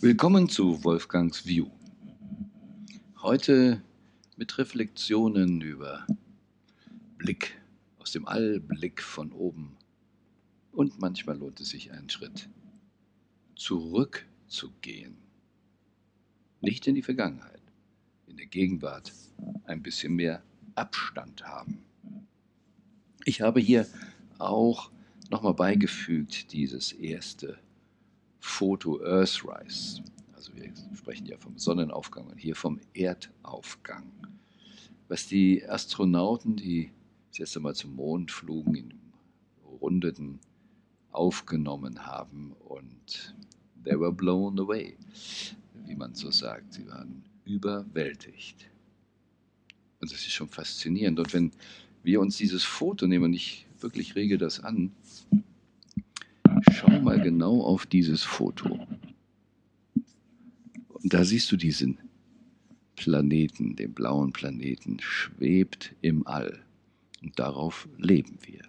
Willkommen zu Wolfgangs View. Heute mit Reflexionen über Blick aus dem All, Blick von oben. Und manchmal lohnt es sich einen Schritt zurückzugehen. Nicht in die Vergangenheit, in der Gegenwart ein bisschen mehr Abstand haben. Ich habe hier auch nochmal beigefügt dieses erste Foto Earthrise. Also wir sprechen ja vom Sonnenaufgang und hier vom Erdaufgang. Was die Astronauten, die das erste Mal zum Mond flogen, in Rundeten aufgenommen haben und they were blown away, wie man so sagt. Sie waren überwältigt. Und das ist schon faszinierend. Und wenn wir uns dieses Foto nehmen, und ich wirklich rege das an, mal genau auf dieses Foto. Und da siehst du diesen Planeten, den blauen Planeten, schwebt im All. Und darauf leben wir.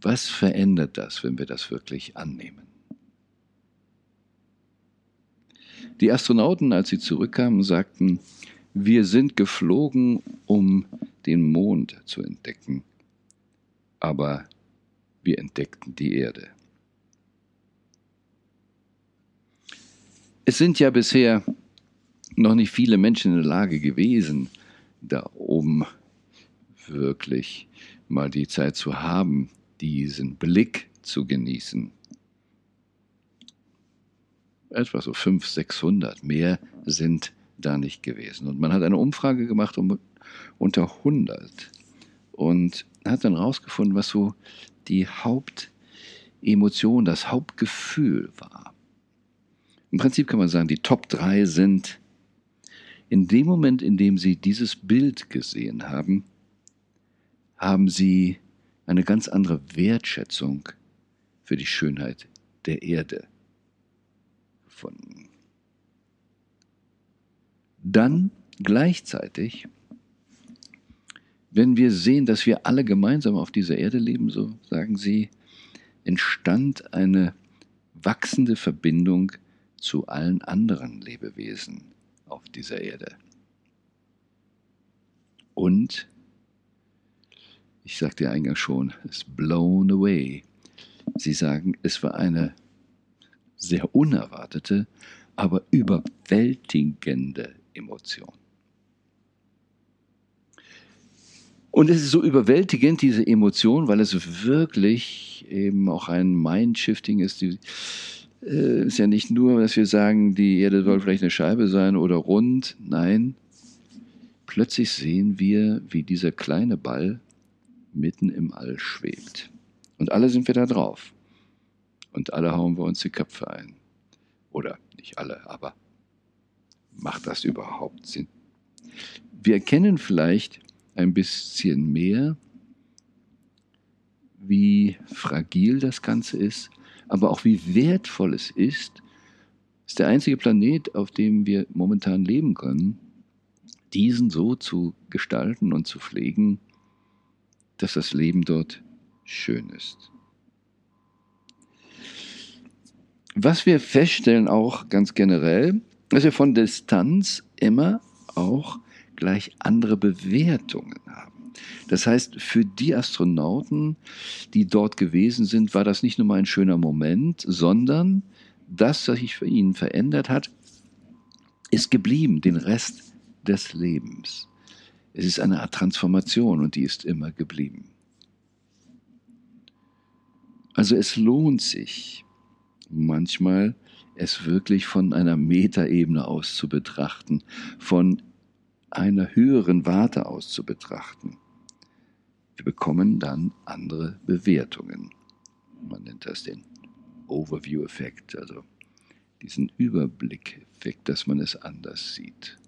Was verändert das, wenn wir das wirklich annehmen? Die Astronauten, als sie zurückkamen, sagten, wir sind geflogen, um den Mond zu entdecken aber wir entdeckten die Erde. Es sind ja bisher noch nicht viele Menschen in der Lage gewesen, da oben wirklich mal die Zeit zu haben, diesen Blick zu genießen. Etwa so 500, 600, mehr sind da nicht gewesen. Und man hat eine Umfrage gemacht unter 100. Und hat dann rausgefunden, was so die Hauptemotion, das Hauptgefühl war. Im Prinzip kann man sagen, die Top 3 sind in dem Moment, in dem sie dieses Bild gesehen haben, haben sie eine ganz andere Wertschätzung für die Schönheit der Erde gefunden. Dann gleichzeitig wenn wir sehen, dass wir alle gemeinsam auf dieser Erde leben, so sagen sie, entstand eine wachsende Verbindung zu allen anderen Lebewesen auf dieser Erde. Und, ich sagte ja eingangs schon, es blown away. Sie sagen, es war eine sehr unerwartete, aber überwältigende Emotion. Und es ist so überwältigend, diese Emotion, weil es wirklich eben auch ein Mindshifting ist. Es äh, ist ja nicht nur, dass wir sagen, die Erde soll vielleicht eine Scheibe sein oder rund. Nein, plötzlich sehen wir, wie dieser kleine Ball mitten im All schwebt. Und alle sind wir da drauf. Und alle hauen wir uns die Köpfe ein. Oder nicht alle, aber macht das überhaupt Sinn? Wir erkennen vielleicht, ein bisschen mehr, wie fragil das Ganze ist, aber auch wie wertvoll es ist, ist der einzige Planet, auf dem wir momentan leben können, diesen so zu gestalten und zu pflegen, dass das Leben dort schön ist. Was wir feststellen auch ganz generell, dass wir von Distanz immer auch gleich andere Bewertungen haben. Das heißt, für die Astronauten, die dort gewesen sind, war das nicht nur mal ein schöner Moment, sondern das, was sich für ihn verändert hat, ist geblieben, den Rest des Lebens. Es ist eine Art Transformation und die ist immer geblieben. Also es lohnt sich manchmal, es wirklich von einer Metaebene aus zu betrachten, von einer höheren Warte aus zu betrachten. Wir bekommen dann andere Bewertungen. Man nennt das den Overview-Effekt, also diesen Überblick-Effekt, dass man es anders sieht.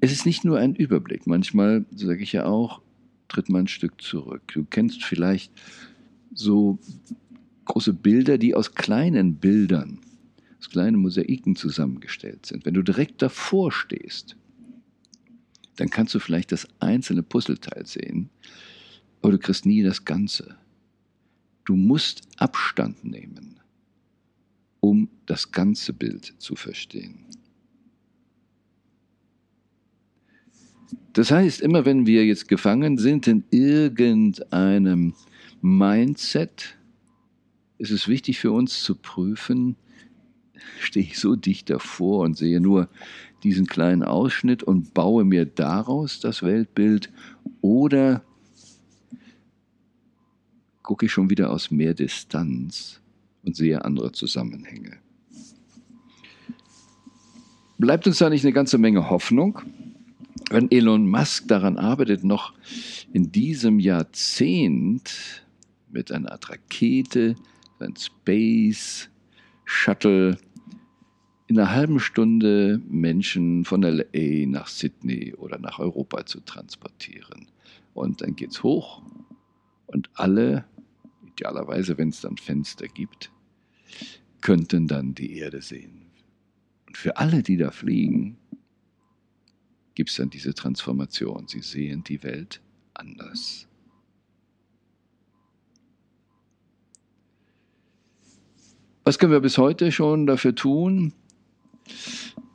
Es ist nicht nur ein Überblick. Manchmal, so sage ich ja auch, tritt man ein Stück zurück. Du kennst vielleicht so große Bilder, die aus kleinen Bildern aus kleinen Mosaiken zusammengestellt sind. Wenn du direkt davor stehst, dann kannst du vielleicht das einzelne Puzzleteil sehen, aber du kriegst nie das Ganze. Du musst Abstand nehmen, um das ganze Bild zu verstehen. Das heißt, immer wenn wir jetzt gefangen sind in irgendeinem Mindset, ist es wichtig für uns zu prüfen, stehe ich so dicht davor und sehe nur diesen kleinen Ausschnitt und baue mir daraus das Weltbild oder gucke ich schon wieder aus mehr Distanz und sehe andere Zusammenhänge. Bleibt uns da nicht eine ganze Menge Hoffnung? Wenn Elon Musk daran arbeitet, noch in diesem Jahrzehnt mit einer Art Rakete, ein Space Shuttle, in einer halben Stunde Menschen von LA nach Sydney oder nach Europa zu transportieren. Und dann geht's hoch und alle, idealerweise, wenn es dann Fenster gibt, könnten dann die Erde sehen. Und für alle, die da fliegen, gibt es dann diese Transformation. Sie sehen die Welt anders. Was können wir bis heute schon dafür tun?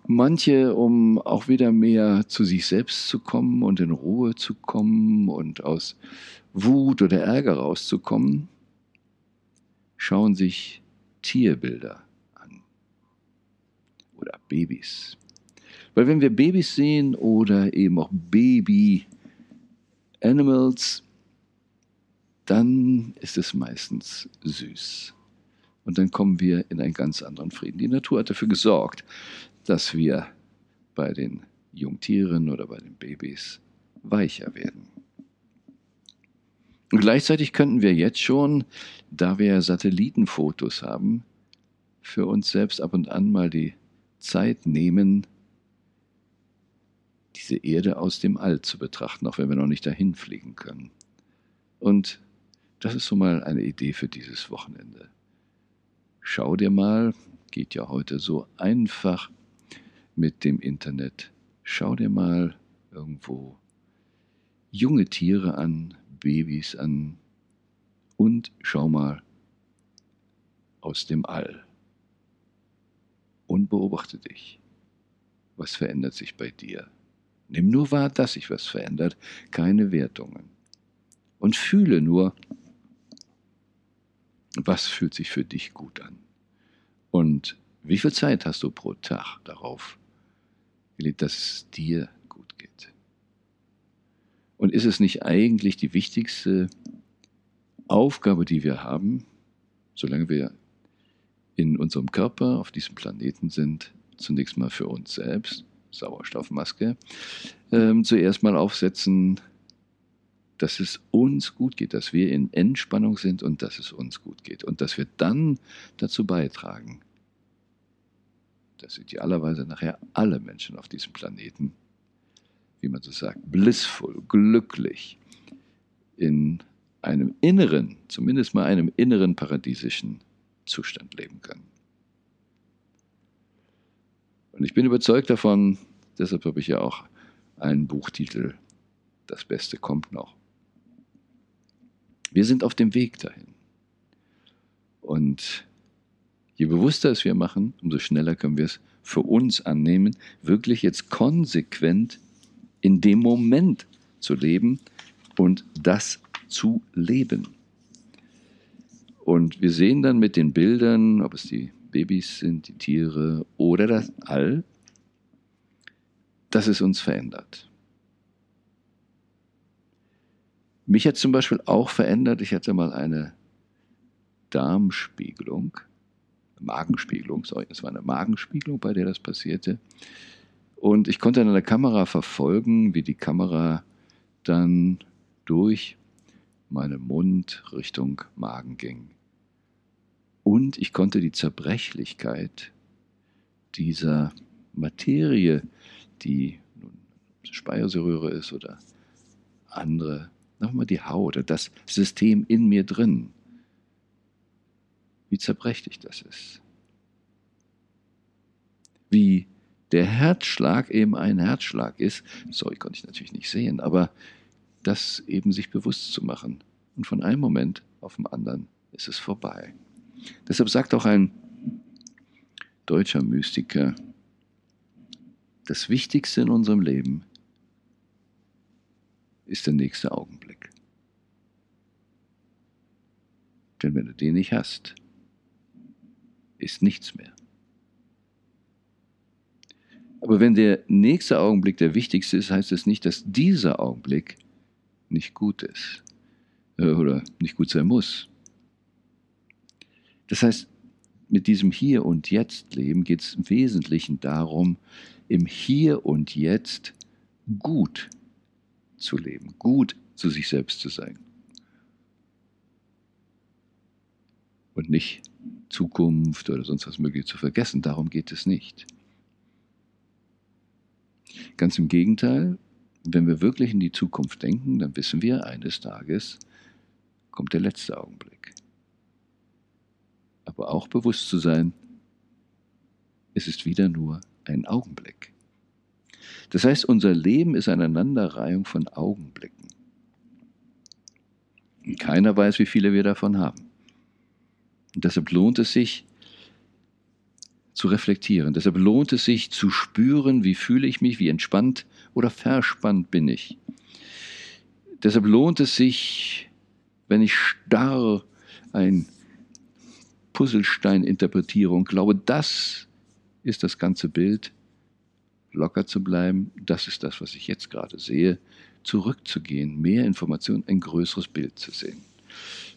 Manche, um auch wieder mehr zu sich selbst zu kommen und in Ruhe zu kommen und aus Wut oder Ärger rauszukommen, schauen sich Tierbilder an oder Babys. Weil wenn wir Babys sehen oder eben auch Baby-Animals, dann ist es meistens süß. Und dann kommen wir in einen ganz anderen Frieden. Die Natur hat dafür gesorgt, dass wir bei den Jungtieren oder bei den Babys weicher werden. Und gleichzeitig könnten wir jetzt schon, da wir Satellitenfotos haben, für uns selbst ab und an mal die Zeit nehmen, diese Erde aus dem All zu betrachten, auch wenn wir noch nicht dahin fliegen können. Und das ist so mal eine Idee für dieses Wochenende. Schau dir mal, geht ja heute so einfach mit dem Internet, schau dir mal irgendwo junge Tiere an, Babys an und schau mal aus dem All und beobachte dich. Was verändert sich bei dir? Nimm nur wahr, dass sich was verändert, keine Wertungen. Und fühle nur, was fühlt sich für dich gut an. Und wie viel Zeit hast du pro Tag darauf gelegt, dass es dir gut geht? Und ist es nicht eigentlich die wichtigste Aufgabe, die wir haben, solange wir in unserem Körper auf diesem Planeten sind, zunächst mal für uns selbst, Sauerstoffmaske, ähm, zuerst mal aufsetzen, dass es uns gut geht, dass wir in Entspannung sind und dass es uns gut geht und dass wir dann dazu beitragen, dass idealerweise nachher alle Menschen auf diesem Planeten, wie man so sagt, blissvoll, glücklich in einem inneren, zumindest mal einem inneren paradiesischen Zustand leben können. Und ich bin überzeugt davon, deshalb habe ich ja auch einen Buchtitel, Das Beste kommt noch. Wir sind auf dem Weg dahin. Und je bewusster es wir machen, umso schneller können wir es für uns annehmen, wirklich jetzt konsequent in dem Moment zu leben und das zu leben. Und wir sehen dann mit den Bildern, ob es die Babys sind, die Tiere oder das All, dass es uns verändert. Mich hat zum Beispiel auch verändert, ich hatte mal eine Darmspiegelung, Magenspiegelung, sorry, es war eine Magenspiegelung, bei der das passierte. Und ich konnte an der Kamera verfolgen, wie die Kamera dann durch meinen Mund Richtung Magen ging. Und ich konnte die Zerbrechlichkeit dieser Materie, die nun Speiseröhre ist oder andere, nochmal die Haut, das System in mir drin, wie zerbrechlich das ist. Wie der Herzschlag eben ein Herzschlag ist, sorry, konnte ich natürlich nicht sehen, aber das eben sich bewusst zu machen. Und von einem Moment auf den anderen ist es vorbei. Deshalb sagt auch ein deutscher Mystiker, das Wichtigste in unserem Leben ist der nächste Augenblick. Denn wenn du den nicht hast, ist nichts mehr. Aber wenn der nächste Augenblick der wichtigste ist, heißt es das nicht, dass dieser Augenblick nicht gut ist äh, oder nicht gut sein muss. Das heißt, mit diesem Hier und Jetzt Leben geht es im Wesentlichen darum, im Hier und Jetzt gut zu leben, gut zu sich selbst zu sein. Und nicht Zukunft oder sonst was möglich zu vergessen, darum geht es nicht. Ganz im Gegenteil, wenn wir wirklich in die Zukunft denken, dann wissen wir, eines Tages kommt der letzte Augenblick. Aber auch bewusst zu sein, es ist wieder nur ein Augenblick. Das heißt, unser Leben ist eine Aneinanderreihung von Augenblicken. Und keiner weiß, wie viele wir davon haben. Und deshalb lohnt es sich, zu reflektieren. Deshalb lohnt es sich zu spüren, wie fühle ich mich, wie entspannt oder verspannt bin ich. Deshalb lohnt es sich, wenn ich starr ein Puzzlestein interpretiere und glaube, das ist das ganze Bild, locker zu bleiben, das ist das, was ich jetzt gerade sehe, zurückzugehen, mehr Informationen, ein größeres Bild zu sehen.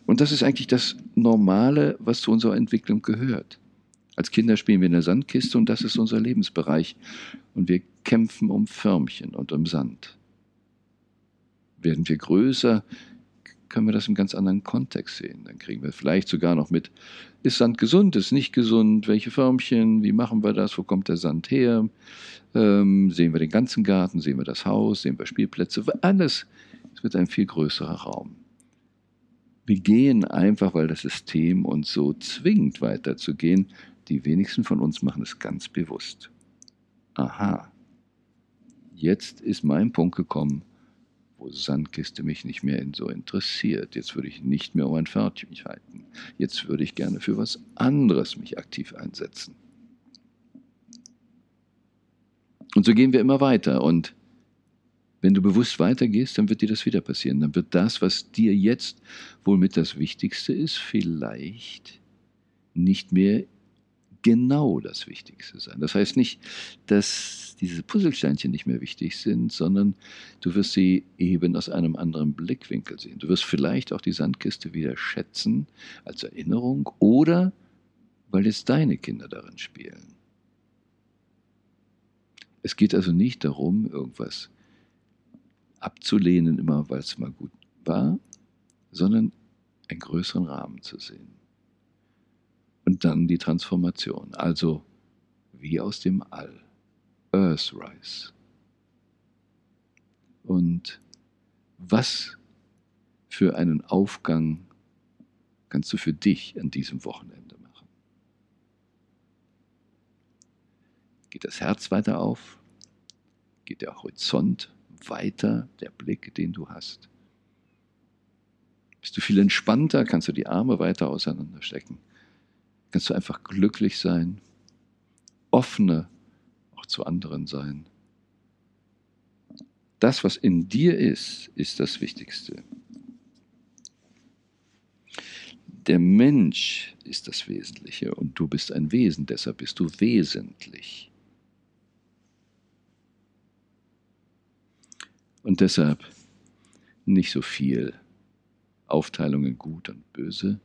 Und das ist eigentlich das Normale, was zu unserer Entwicklung gehört. Als Kinder spielen wir in der Sandkiste und das ist unser Lebensbereich. Und wir kämpfen um Förmchen und um Sand. Werden wir größer, können wir das im ganz anderen Kontext sehen. Dann kriegen wir vielleicht sogar noch mit, ist Sand gesund, ist nicht gesund, welche Förmchen, wie machen wir das, wo kommt der Sand her, ähm, sehen wir den ganzen Garten, sehen wir das Haus, sehen wir Spielplätze, alles, es wird ein viel größerer Raum. Wir gehen einfach, weil das System uns so zwingt, weiterzugehen, die wenigsten von uns machen es ganz bewusst. Aha, jetzt ist mein Punkt gekommen, wo Sandkiste mich nicht mehr so interessiert. Jetzt würde ich nicht mehr um ein Pförtchen halten. Jetzt würde ich gerne für was anderes mich aktiv einsetzen. Und so gehen wir immer weiter. Und wenn du bewusst weitergehst, dann wird dir das wieder passieren. Dann wird das, was dir jetzt wohl mit das Wichtigste ist, vielleicht nicht mehr genau das Wichtigste sein. Das heißt nicht, dass diese Puzzlesteinchen nicht mehr wichtig sind, sondern du wirst sie eben aus einem anderen Blickwinkel sehen. Du wirst vielleicht auch die Sandkiste wieder schätzen als Erinnerung oder weil jetzt deine Kinder darin spielen. Es geht also nicht darum, irgendwas abzulehnen, immer weil es mal gut war, sondern einen größeren Rahmen zu sehen. Und dann die Transformation, also wie aus dem All, Earthrise. Und was für einen Aufgang kannst du für dich an diesem Wochenende machen? Geht das Herz weiter auf? Geht der Horizont weiter, der Blick, den du hast? Bist du viel entspannter? Kannst du die Arme weiter auseinanderstecken? kannst du einfach glücklich sein, offener auch zu anderen sein. Das, was in dir ist, ist das Wichtigste. Der Mensch ist das Wesentliche und du bist ein Wesen, deshalb bist du wesentlich. Und deshalb nicht so viel Aufteilungen gut und böse,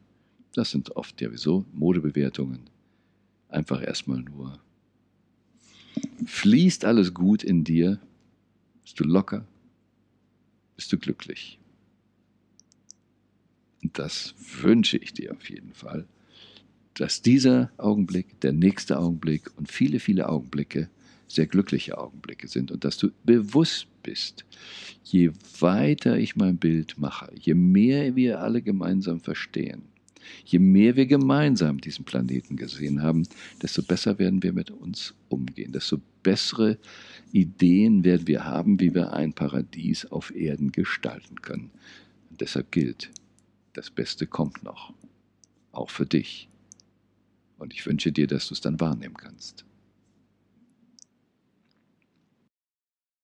das sind oft ja wieso Modebewertungen. Einfach erstmal nur. Fließt alles gut in dir? Bist du locker? Bist du glücklich? Und das wünsche ich dir auf jeden Fall, dass dieser Augenblick, der nächste Augenblick und viele, viele Augenblicke sehr glückliche Augenblicke sind und dass du bewusst bist, je weiter ich mein Bild mache, je mehr wir alle gemeinsam verstehen, Je mehr wir gemeinsam diesen Planeten gesehen haben, desto besser werden wir mit uns umgehen, desto bessere Ideen werden wir haben, wie wir ein Paradies auf Erden gestalten können. Und deshalb gilt, das Beste kommt noch, auch für dich. Und ich wünsche dir, dass du es dann wahrnehmen kannst.